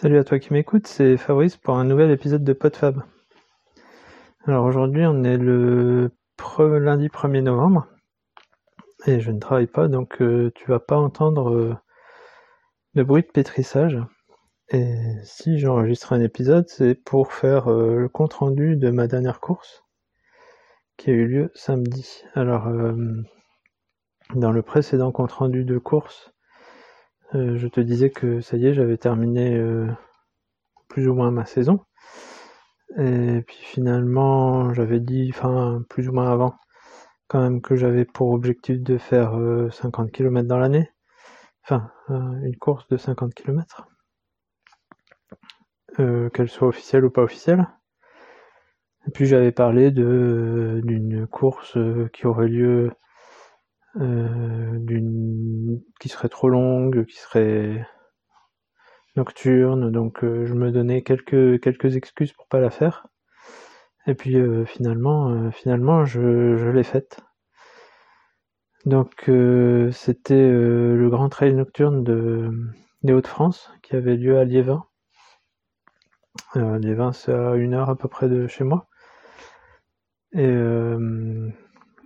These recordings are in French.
Salut à toi qui m'écoute, c'est Fabrice pour un nouvel épisode de PodFab. Alors aujourd'hui on est le lundi 1er novembre et je ne travaille pas donc euh, tu vas pas entendre euh, de bruit de pétrissage. Et si j'enregistre un épisode c'est pour faire euh, le compte rendu de ma dernière course qui a eu lieu samedi. Alors dans le précédent compte rendu de course euh, je te disais que ça y est, j'avais terminé euh, plus ou moins ma saison. Et puis finalement, j'avais dit, enfin plus ou moins avant, quand même que j'avais pour objectif de faire 50 euh, km dans l'année. Enfin, une course de 50 km. qu'elle soit officielle ou pas officielle. Et puis j'avais parlé de d'une course qui aurait lieu euh, d'une qui serait trop longue, qui serait nocturne, donc euh, je me donnais quelques quelques excuses pour pas la faire. Et puis euh, finalement, finalement, je, je l'ai faite. Donc c'était le grand trail nocturne de, des Hauts-de-France qui avait lieu à Liévin. Liévin, c'est à une heure à peu près de chez moi. Et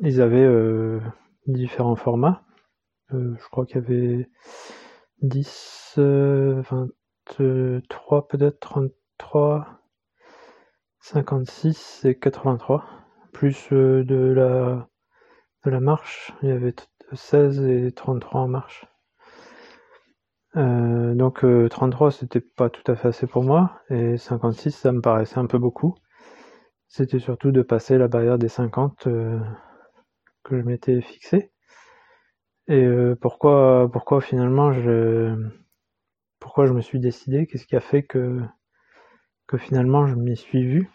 ils avaient différents formats. Euh, je crois qu'il y avait 10, 23 euh, peut-être, 33, 56 et 83. Plus euh, de la, de la marche, il y avait 16 et 33 en marche. donc 33 c'était pas tout à fait assez pour moi et 56 ça me paraissait un peu beaucoup. C'était surtout de passer la barrière des 50 que je m'étais fixé. Et euh, pourquoi, pourquoi finalement je, pourquoi je me suis décidé, qu'est-ce qui a fait que, que finalement je m'y suis vu?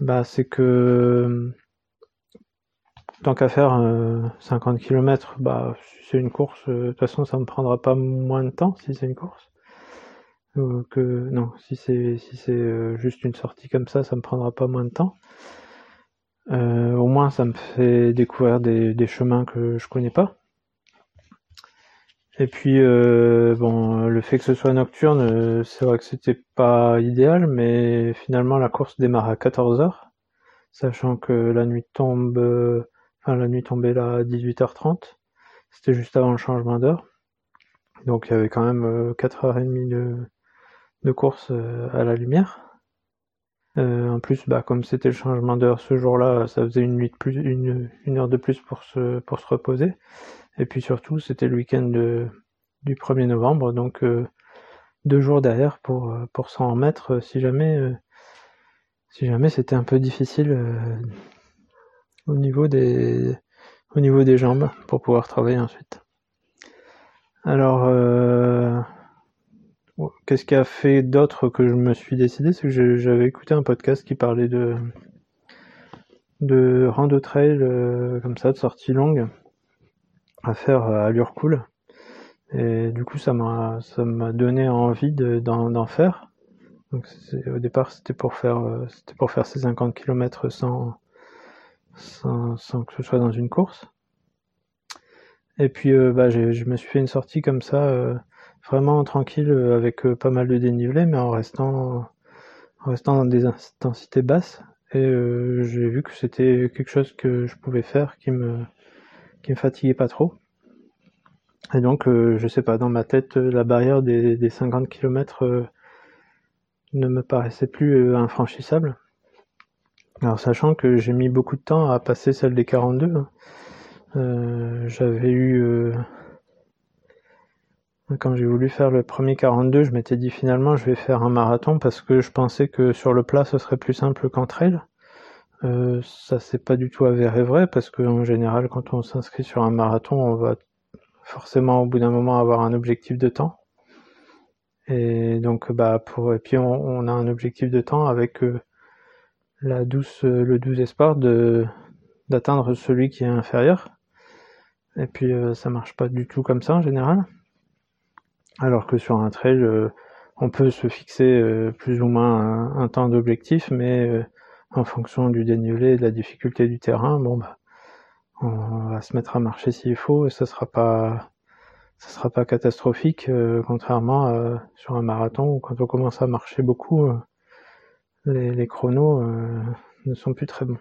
Bah, c'est que tant qu'à faire 50 euh, km, bah, c'est une course, euh, de toute façon, ça me prendra pas moins de temps si c'est une course. que non, si c'est si c'est juste une sortie comme ça, ça me prendra pas moins de temps. Euh, au moins, ça me fait découvrir des, chemins que je connais pas. Et puis, euh, bon, le fait que ce soit nocturne, euh, c'est vrai que c'était pas idéal, mais finalement, la course démarre à 14h, sachant que la nuit tombe, enfin, la nuit tombait là à 18h30. C'était juste avant le changement d'heure. Donc, il y avait quand même 4h30 de, de course à la lumière. Euh, en plus, bah, comme c'était le changement d'heure ce jour-là, ça faisait une nuit de plus, une, une, heure de plus pour se, pour se reposer. Et puis surtout, c'était le week-end du 1er novembre, donc euh, deux jours derrière pour, euh, pour s'en remettre si jamais, si jamais c'était un peu difficile au niveau des, au niveau des jambes pour pouvoir travailler ensuite. Alors, Qu'est-ce qui a fait d'autre que je me suis décidé? C'est que j'avais écouté un podcast qui parlait de, de rando euh, comme ça, de sortie longue à faire à allure cool. Et du coup, ça m'a donné envie d'en faire. Au départ, c'était pour faire euh, pour faire ces 50 km sans, sans, sans que ce soit dans une course. Et puis euh, bah, je me suis fait une sortie comme ça vraiment tranquille euh, avec euh, pas mal de dénivelé, mais en restant, en restant dans des intensités basses. Et euh, j'ai vu que c'était quelque chose que je pouvais faire qui me, qui me fatiguait pas trop. Et donc, je sais pas, dans ma tête, la barrière des, des 50 km ne me paraissait plus infranchissable. Alors, sachant que j'ai mis beaucoup de temps à passer celle des 42, hein. j'avais eu quand j'ai voulu faire le premier 42, je m'étais dit finalement je vais faire un marathon parce que je pensais que sur le plat ce serait plus simple qu'en trail. Euh, ça s'est pas du tout avéré vrai parce qu'en général quand on s'inscrit sur un marathon on va forcément au bout d'un moment avoir un objectif de temps. Et donc bah pour et puis on, a un objectif de temps avec euh, la douce le 12 espoir de d'atteindre celui qui est inférieur. Et puis euh, ça marche pas du tout comme ça en général. Alors que sur un trail, euh, on peut se fixer euh, plus ou moins un, temps d'objectif, mais euh, en fonction du dénivelé et de la difficulté du terrain, bon bah, on va se mettre à marcher s'il faut, et ça sera pas, ça sera pas catastrophique, contrairement sur un marathon où quand on commence à marcher beaucoup, les, les, chronos ne sont plus très bons.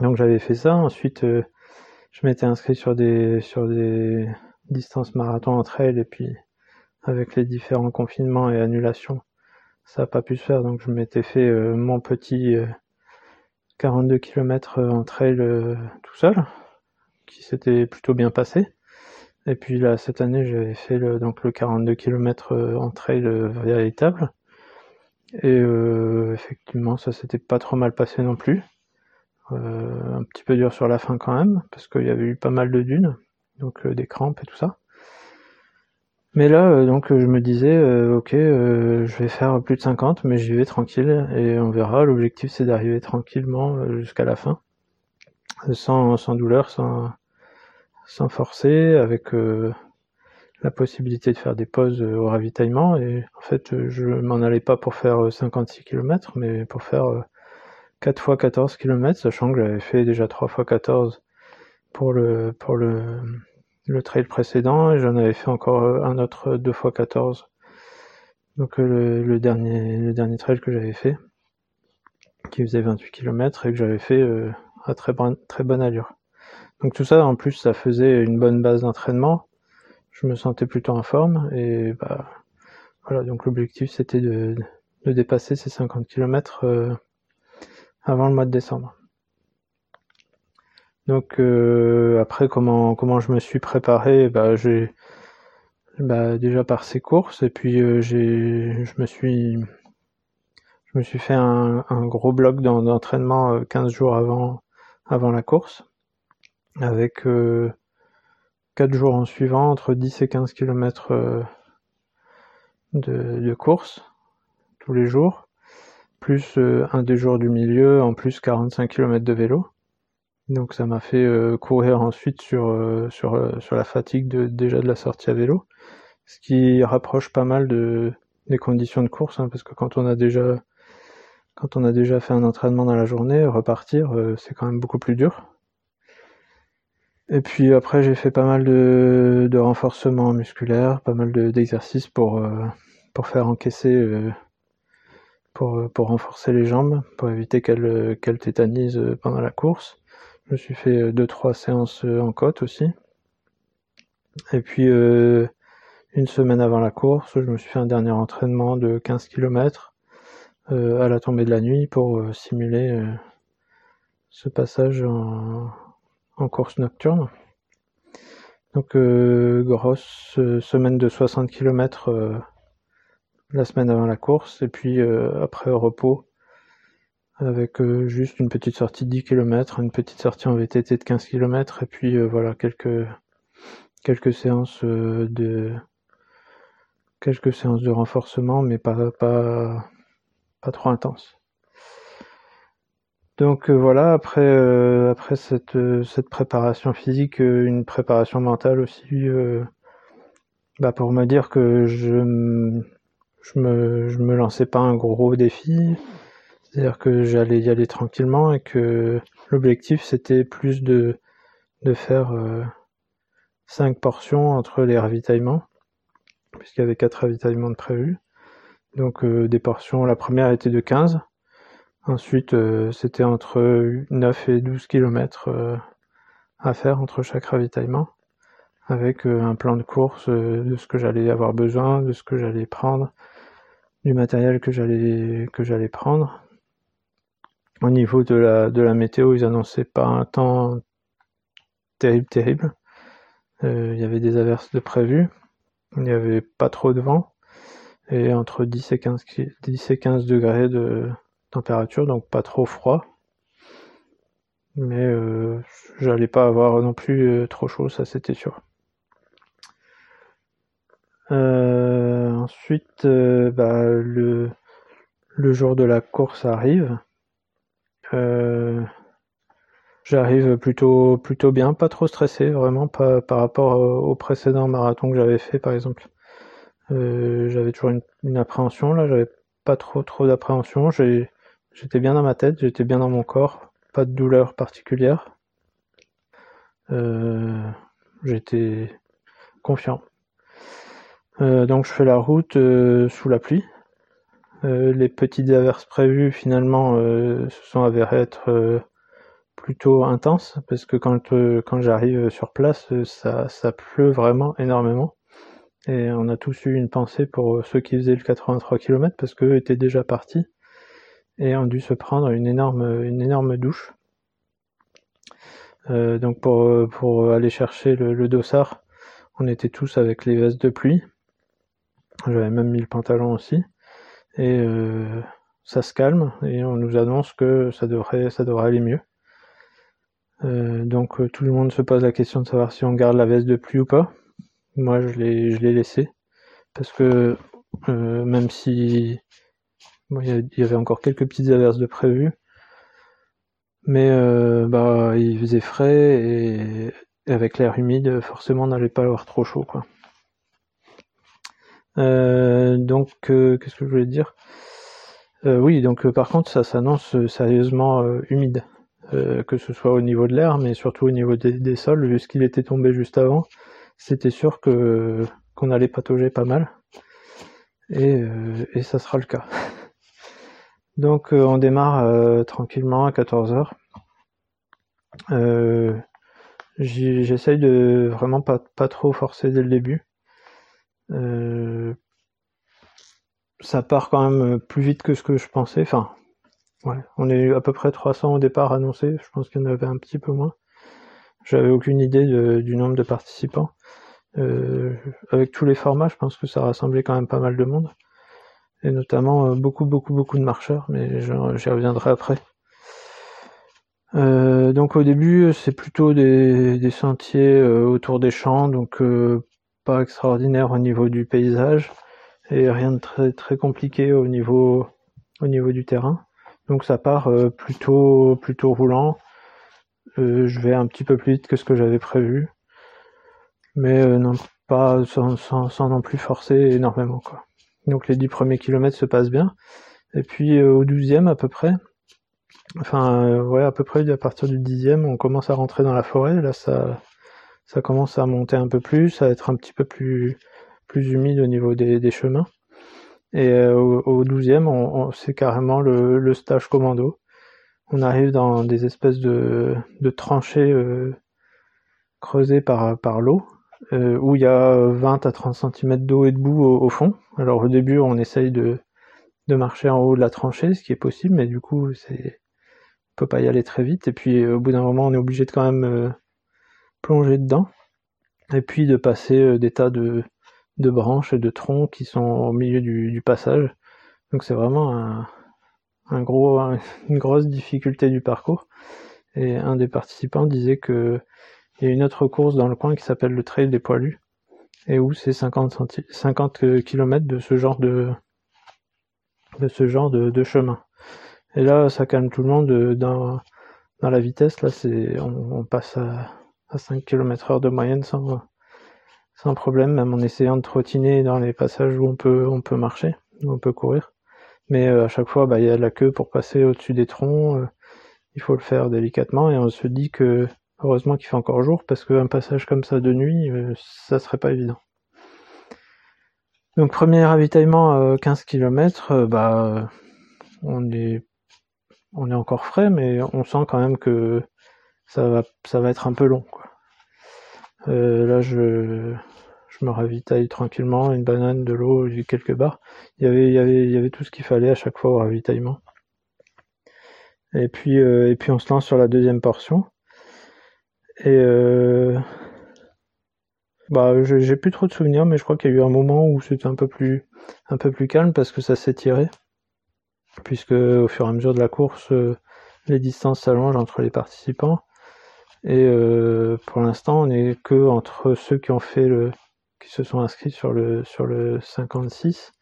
Donc j'avais fait ça. Ensuite, je m'étais inscrit sur des sur des distances marathon en trail et puis avec les différents confinements et annulations, ça n'a pas pu se faire. Donc je m'étais fait mon petit 42 km en trail tout seul, qui s'était plutôt bien passé. Et puis là, cette année, j'avais fait le, donc le 42 km euh, en trail euh, véritable. Et euh, effectivement, ça s'était pas trop mal passé non plus. un petit peu dur sur la fin quand même, parce qu'il y avait eu pas mal de dunes, donc des crampes et tout ça. Mais là, donc je me disais, ok, je vais faire plus de 50, mais j'y vais tranquille, et on verra. L'objectif, c'est d'arriver tranquillement jusqu'à la fin, sans, sans douleur, sans, sans forcer, avec euh, la possibilité de faire des pauses euh, au ravitaillement. Et en fait, euh, je m'en allais pas pour faire 56 km, mais pour faire 4 fois 14 km, sachant que j'avais fait déjà 3 fois 14 pour le pour le, le trail précédent et j'en avais fait encore un autre 2 fois 14. Donc le, dernier le dernier trail que j'avais fait qui faisait 28 km et que j'avais fait à très très bonne allure. Donc tout ça, en plus, ça faisait une bonne base d'entraînement. Je me sentais plutôt en forme et bah voilà. Donc l'objectif, c'était de, de, dépasser ces 50 km euh, avant le mois de décembre. Donc euh, après, comment comment je me suis préparé Bah j'ai bah, déjà par ces courses et puis euh, j'ai je me suis je me suis fait un, un gros bloc d'entraînement 15 jours avant avant la course avec euh, 4 jours en suivant entre 10 et 15 km euh, de, de, course tous les jours, plus euh, un des jours du milieu, en plus 45 km de vélo. Donc ça m'a fait euh, courir ensuite sur, sur, sur la fatigue de, déjà de la sortie à vélo, ce qui rapproche pas mal de, des conditions de course, hein, parce que quand on a déjà quand on a déjà fait un entraînement dans la journée, repartir, c'est quand même beaucoup plus dur. Et puis après, j'ai fait pas mal de, de renforcement musculaire, pas mal d'exercices pour, euh, pour faire encaisser, euh, pour, pour renforcer les jambes, pour éviter qu'elles qu'elles tétanisent pendant la course. Je me suis fait deux trois séances en côte aussi. Et puis une semaine avant la course, je me suis fait un dernier entraînement de 15 km à la tombée de la nuit pour simuler ce passage en, course nocturne. Donc euh, grosse euh, semaine de 60 km euh, la semaine avant la course et puis après repos avec juste une petite sortie de 10 km, une petite sortie en VTT de 15 km et puis voilà quelques quelques séances de quelques séances de renforcement mais pas pas pas trop intenses. Donc euh, voilà, après euh, après cette euh, cette préparation physique, une préparation mentale aussi, bah pour me dire que je je me je me lançais pas un gros défi, c'est-à-dire que j'allais y aller tranquillement et que l'objectif c'était plus de de faire cinq portions entre les ravitaillements, puisqu'il y avait quatre ravitaillements de prévus. Donc des portions, la première était de 15 Ensuite, euh, c'était entre 9 et 12 km euh, à faire entre chaque ravitaillement, avec euh, un plan de course de ce que j'allais avoir besoin, de ce que j'allais prendre, du matériel que j'allais que j'allais prendre. Au niveau de la de la météo, ils annonçaient pas un temps terrible terrible. il y avait des averses de prévues, il n'y avait pas trop de vent et entre 10 et 15 10 et 15 degrés de température, donc pas trop froid. Mais euh, j'allais pas avoir non plus euh, trop chaud, ça c'était sûr. Euh, ensuite, bah, le, le jour de la course arrive. J'arrive plutôt plutôt bien, pas trop stressé, vraiment pas par rapport au, précédent marathon que j'avais fait par exemple. j'avais toujours une, appréhension là, j'avais pas trop trop d'appréhension. J'étais bien dans ma tête, j'étais bien dans mon corps, pas de douleur particulière. Euh, j'étais confiant. donc je fais la route sous la pluie. Les petites averses prévues finalement se sont avérées être plutôt intenses parce que quand, j'arrive sur place, ça, pleut vraiment énormément. Et on a tous eu une pensée pour ceux qui faisaient le 83 km parce qu'eux étaient déjà partis et ont dû se prendre une énorme, douche. Euh, donc pour, pour aller chercher le, dossard, on était tous avec les vestes de pluie. J'avais même mis le pantalon aussi. Et euh, ça se calme et on nous annonce que ça devrait, ça devrait aller mieux. Euh, donc tout le monde se pose la question de savoir si on garde la veste de pluie ou pas. Moi, je l'ai, je l'ai laissé parce que euh, même si il y avait encore quelques petites averses de prévues, mais euh, bah il faisait frais et, avec l'air humide, forcément, on n'allait pas avoir trop chaud, quoi. Euh, donc, qu'est-ce que je voulais dire? Oui, donc par contre, ça s'annonce sérieusement humide. que ce soit au niveau de l'air, mais surtout au niveau des, des sols, vu ce qu'il était tombé juste avant c'était sûr que qu'on allait patauger pas mal. Et, euh, et ça sera le cas. Donc euh, on démarre euh, tranquillement à 14h. J'essaye de vraiment pas, pas trop forcer dès le début. Ça part quand même plus vite que ce que je pensais. Enfin, ouais, on est à peu près 300 au départ annoncé. Je pense qu'il y en avait un petit peu moins. J'avais aucune idée du nombre de participants. Euh, avec tous les formats, je pense que ça rassemblait quand même pas mal de monde. Et notamment euh, beaucoup, beaucoup, beaucoup de marcheurs, mais j'y reviendrai après. Euh, donc au début, c'est plutôt des, des sentiers autour des champs, donc extraordinaire au niveau du paysage et rien de très très compliqué au niveau au niveau du terrain. Donc ça part plutôt plutôt roulant. je vais un petit peu plus vite que ce que j'avais prévu mais euh, non pas sans, sans, non plus forcer énormément quoi. Donc les 10 premiers kilomètres se passent bien. Et puis euh, au 12e à peu près, enfin euh, ouais à peu près à partir du 10e on commence à rentrer dans la forêt. Là ça ça commence à monter un peu plus, à être un petit peu plus plus humide au niveau des, des chemins. Et au, au 12e on, c'est carrément le, le, stage commando. On arrive dans des espèces de, de tranchées creusées par, par l'eau euh, où il y a 20 à 30 cm d'eau et de boue au, fond. Alors au début, on essaye de, de marcher en haut de la tranchée, ce qui est possible, mais du coup, c'est on peut pas y aller très vite. Et puis au bout d'un moment, on est obligé de quand même euh, plonger dedans, et puis de passer euh, des tas de, branches et de troncs qui sont au milieu du, passage. Donc c'est vraiment un, gros, une grosse difficulté du parcours. Et un des participants disait que il y a une autre course dans le coin qui s'appelle le Trail des Poilus, et où c'est 50, 50 km de ce genre de, de ce genre de, chemin. Et là, ça calme tout le monde euh, dans, dans la vitesse. Là, c'est, on, passe à, à 5 km heure de moyenne sans, problème, même en essayant de trottiner dans les passages où on peut, on peut marcher, où on peut courir. Mais euh, à chaque fois, bah, il y a la queue pour passer au-dessus des troncs. Euh, il faut le faire délicatement et on se dit que Heureusement qu'il fait encore jour parce qu'un passage comme ça de nuit, euh, ça serait pas évident. Donc premier ravitaillement 15 km, bah on est on est encore frais, mais on sent quand même que ça va ça va être un peu long. Quoi. Euh, là je je me ravitaille tranquillement, une banane, de l'eau, quelques barres. Il y avait il y avait il y avait tout ce qu'il fallait à chaque fois au ravitaillement. Et puis et puis on se lance sur la deuxième portion. Et euh, bah, j'ai plus trop de souvenirs, mais je crois qu'il y a eu un moment où c'était un peu plus un peu plus calme parce que ça s'est tiré, puisque au fur et à mesure de la course, euh, les distances s'allongent entre les participants. Et euh, pour l'instant, on est que entre ceux qui ont fait le qui se sont inscrits sur le sur le 56.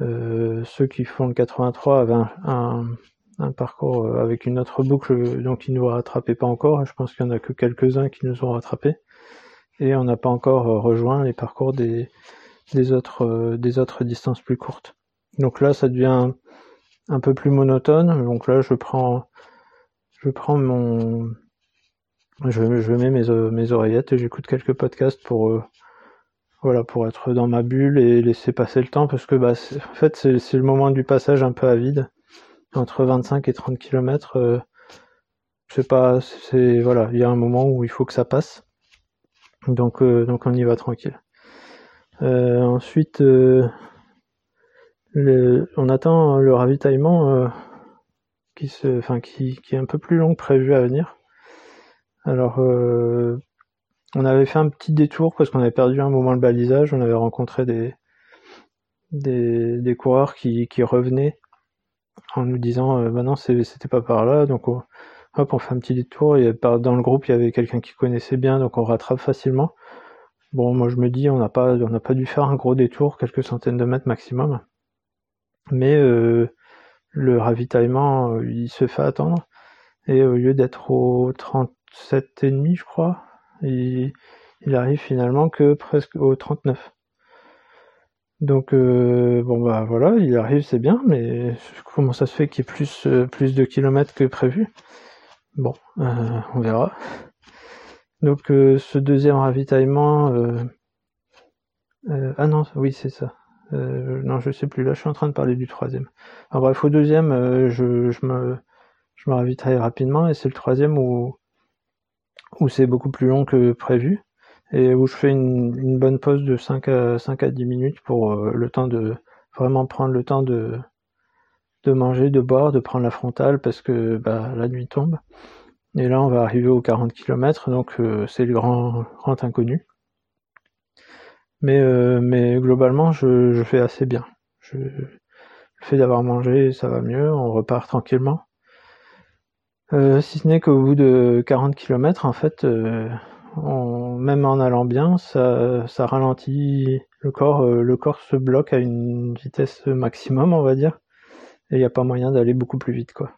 Euh, ceux qui font le 83 avaient un, un parcours euh, avec une autre boucle donc qui nous rattrapait pas encore. Je pense qu'il y en a que quelques-uns qui nous ont rattrapés et on n'a pas encore euh, rejoint les parcours des, des autres euh, des autres distances plus courtes. Donc là, ça devient un peu plus monotone. Donc là, je prends je prends mon je, mets mes, mes oreillettes et j'écoute quelques podcasts pour voilà, pour être dans ma bulle et laisser passer le temps, parce que bah, en fait, c'est le moment du passage un peu à vide, entre 25 et 30 km. Euh, sais pas, c'est voilà, il y a un moment où il faut que ça passe, donc euh, donc on y va tranquille. Euh, ensuite, on attend le ravitaillement qui, qui est un peu plus long que prévu à venir. Alors on avait fait un petit détour parce qu'on avait perdu un moment le balisage. On avait rencontré des, coureurs qui, revenaient en nous disant euh, bah non c'était pas par là. Donc hop on fait un petit détour. Et dans le groupe il y avait quelqu'un qui connaissait bien donc on rattrape facilement. Bon moi je me dis on n'a pas on n'a pas dû faire un gros détour quelques centaines de mètres maximum. Mais euh, le ravitaillement euh, il se fait attendre. Et au lieu d'être au 37 et demi je crois il, arrive finalement que presque au 39. Donc euh, bon bah voilà, il arrive c'est bien, mais comment ça se fait qu'il y ait plus, euh, de kilomètres que prévu? Bon, euh, on verra. Donc ce deuxième ravitaillement, ah non, oui c'est ça. non, je sais plus. Là, je suis en train de parler du troisième. Alors bref, au deuxième, me je me ravitaille rapidement et c'est le troisième où où c'est beaucoup plus long que prévu et où je fais une, bonne pause de 5 à, 5 à 10 minutes pour euh, le temps de vraiment prendre le temps de, manger, de boire, de prendre la frontale parce que bah, la nuit tombe. Et là, on va arriver aux 40 km, donc euh, c'est le grand, inconnu. Mais, euh, globalement, je, fais assez bien. Le fait d'avoir mangé, ça va mieux, on repart tranquillement. Euh, si ce n'est qu'au bout de 40 km, en fait, euh, même en allant bien, ça, ralentit le corps. Euh, le corps se bloque à une vitesse maximum, on va dire, et il n'y a pas moyen d'aller beaucoup plus vite, quoi.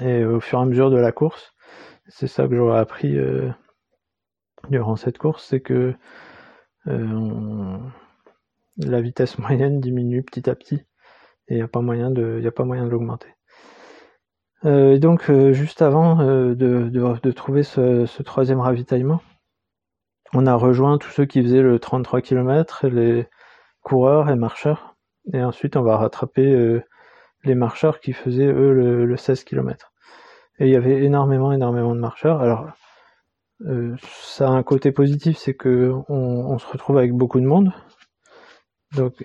Et au fur et à mesure de la course, c'est ça que j'aurais appris durant cette course, c'est que la vitesse moyenne diminue petit à petit, et il n'y a pas moyen de l'augmenter. Euh, donc euh, juste avant euh, de, trouver ce, troisième ravitaillement, on a rejoint tous ceux qui faisaient le 33 km, les coureurs et marcheurs, et ensuite on va rattraper les marcheurs qui faisaient eux le, 16 km. Et il y avait énormément, énormément de marcheurs. Alors ça a un côté positif, c'est que on, se retrouve avec beaucoup de monde,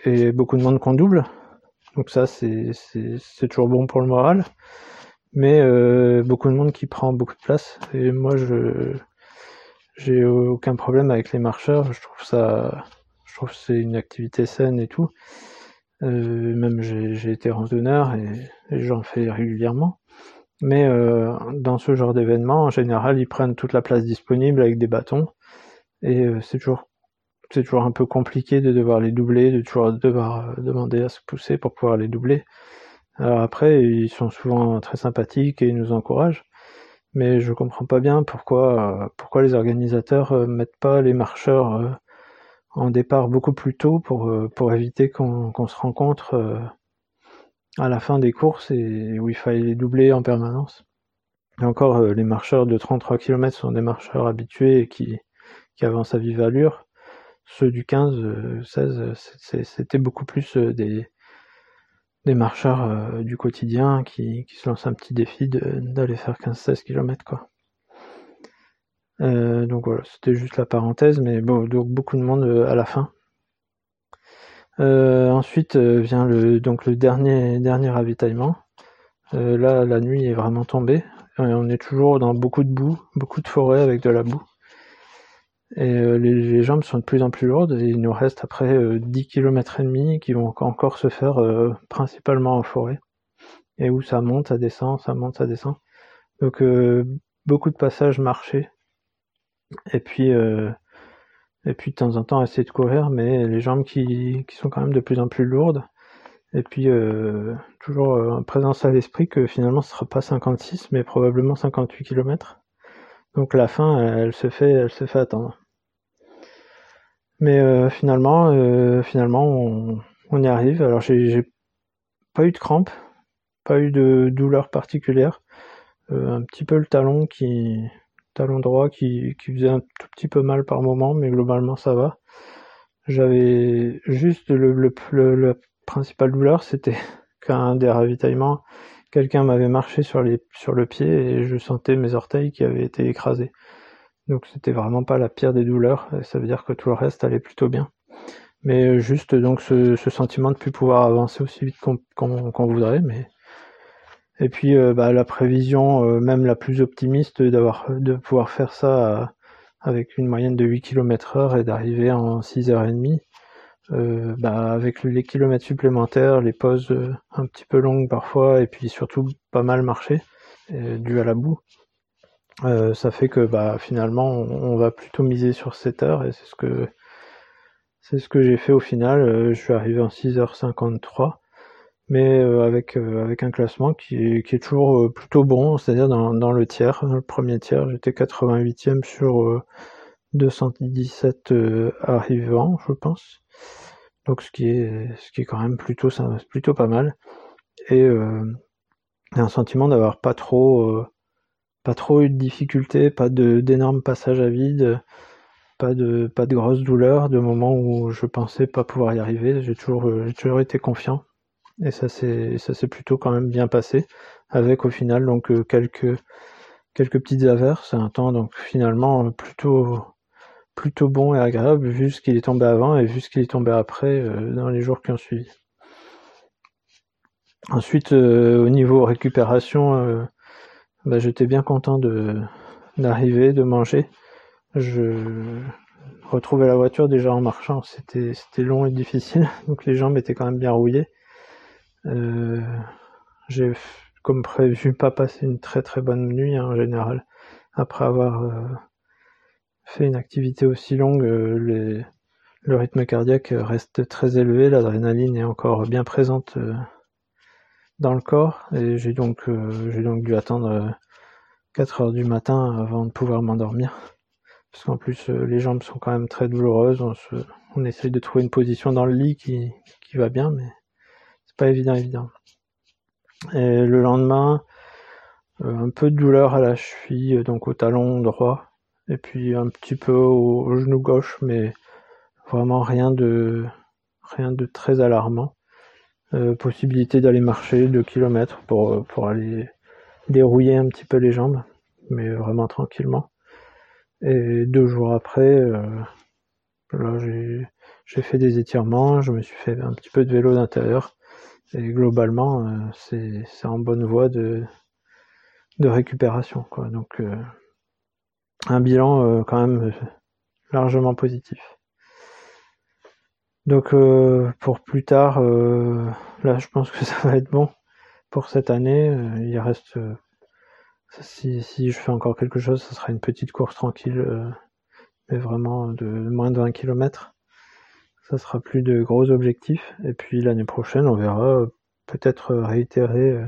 et beaucoup de monde qu'on double. Donc ça c'est toujours bon pour le moral mais euh, beaucoup de monde qui prend beaucoup de place. Et moi, je j'ai aucun problème avec les marcheurs. Je trouve ça, je trouve c'est une activité saine et tout. Euh, même j'ai été randonneur et, j'en fais régulièrement. Mais euh, dans ce genre d'événement, en général, ils prennent toute la place disponible avec des bâtons. Et c'est toujours c'est toujours un peu compliqué de devoir les doubler, de toujours devoir demander à se pousser pour pouvoir les doubler. Alors après, ils sont souvent très sympathiques et ils nous encouragent, mais je comprends pas bien pourquoi, pourquoi les organisateurs euh, mettent pas les marcheurs euh, en départ beaucoup plus tôt pour, euh, pour éviter qu'on se rencontre à la fin des courses et où il fallait les doubler en permanence. Et encore, les marcheurs de 33 km sont des marcheurs habitués et qui, qui avancent à vive allure. Ceux du 15, 16, c'était beaucoup plus des, des marcheurs euh, du quotidien qui, se lancent un petit défi d'aller faire 15-16 km quoi. Euh, donc voilà, c'était juste la parenthèse, mais bon, donc beaucoup de monde euh, à la fin. ensuite vient le donc le dernier dernier ravitaillement. là, la nuit est vraiment tombée. on est toujours dans beaucoup de boue, beaucoup de forêt avec de la boue. Et euh, les, jambes sont de plus en plus lourdes et il nous reste après 10 km et demi qui vont encore se faire euh, principalement en forêt. Et où ça monte, ça descend, ça monte, ça descend. Donc euh, beaucoup de passages marchés. Et puis et puis de temps en temps essayer de courir, mais les jambes qui, qui sont quand même de plus en plus lourdes. Et puis toujours en présence à l'esprit que finalement ce sera pas 56 mais probablement 58 km. Donc la fin, elle, se fait, elle se fait attendre. Mais euh, finalement, euh, finalement, on, y arrive. Alors j'ai pas eu de crampes, pas eu de douleur particulière. Euh, un petit peu le talon qui, talon droit qui, faisait un tout petit peu mal par moment, mais globalement ça va. j'avais juste le, le, le, la principale douleur, c'était qu'un des ravitaillements, quelqu'un m'avait marché sur le pied et je sentais mes orteils qui avaient été écrasés. Donc c'était vraiment pas la pire des douleurs. Ça veut dire que tout le reste allait plutôt bien. Mais juste donc ce, sentiment de plus pouvoir avancer aussi vite qu'on voudrait. Mais et puis euh, bah, la prévision, euh, même la plus optimiste, de pouvoir faire ça avec une moyenne de 8 km heure et d'arriver en 6h30. Euh, bah, avec les kilomètres supplémentaires, les pauses euh, un petit peu longues parfois, et puis surtout pas mal marcher, dû à la boue, euh, ça fait que bah, finalement on, va plutôt miser sur 7 heures, et c'est ce que j'ai fait au final. je suis arrivé en 6h53, mais avec un classement qui est, toujours plutôt bon, c'est-à-dire dans, le tiers, dans le premier tiers, j'étais 88e sur 217 arrivants, je pense. Donc ce qui est ce qui est quand même plutôt plutôt pas mal. Et euh, un sentiment d'avoir pas trop euh, pas trop eu de difficultés, pas de d'énormes passages à vide, pas de pas de grosses douleurs, de moments où je pensais pas pouvoir y arriver, j'ai toujours j'ai toujours été confiant. Et ça s'est ça s'est plutôt quand même bien passé avec au final donc euh, quelques quelques petites averses, un temps donc finalement plutôt plutôt bon et agréable vu ce qu'il est tombé avant et vu ce qu'il est tombé après euh, dans les jours qui ont suivi. Ensuite, euh, au niveau récupération, euh, bah, j'étais bien content d'arriver, de manger. Je retrouvais la voiture déjà en marchant, c'était c'était long et difficile, donc les jambes étaient quand même bien rouillées. J'ai, comme prévu, pas passé une très très bonne nuit hein, en général, après avoir fait une activité aussi longue, euh, le rythme cardiaque reste très élevé, l'adrénaline est encore bien présente euh, dans le corps. Et j'ai donc euh, j'ai donc dû attendre 4 heures du matin avant de pouvoir m'endormir. Parce qu'en plus les jambes sont quand même très douloureuses. On, se, on essaye de trouver une position dans le lit qui, qui va bien mais c'est pas évident évident. Et le lendemain un peu de douleur à la cheville donc au talon droit et puis un petit peu au, genou gauche, mais vraiment rien de rien de très alarmant. Euh, possibilité d'aller marcher 2 km pour, pour aller dérouiller un petit peu les jambes, mais vraiment tranquillement. Et deux jours après, euh, là j'ai fait des étirements, je me suis fait un petit peu de vélo d'intérieur, et globalement euh, c'est en bonne voie de, de récupération. Quoi. Donc euh, un bilan euh, quand même largement positif. Donc euh, pour plus tard, euh, là je pense que ça va être bon pour cette année. il reste si, si je fais encore quelque chose, ce sera une petite course tranquille, mais vraiment de moins de 20 km. Ça sera plus de gros objectifs. Et puis l'année prochaine, on verra peut-être réitérer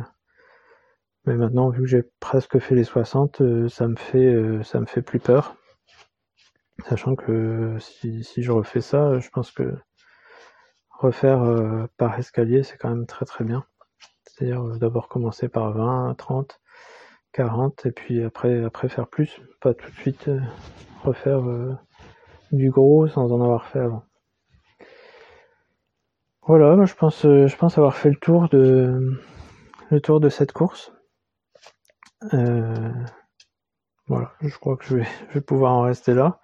mais maintenant, vu que j'ai presque fait les 60, euh, ça me fait euh, ça me fait plus peur. Sachant que si, si je refais ça, je pense que refaire euh, par escalier, c'est quand même très très bien. C'est-à-dire d'abord commencer par 20, 30, 40 et puis après après faire plus, pas tout de suite refaire du gros sans en avoir fait avant. Voilà, je pense je pense avoir fait le tour de le tour de cette course. Euh, voilà, je crois que je vais, pouvoir en rester là.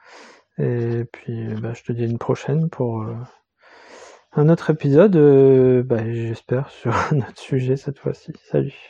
Et puis, bah, je te dis une prochaine pour euh, un autre épisode, euh, bah, j'espère, sur un autre sujet cette fois-ci. Salut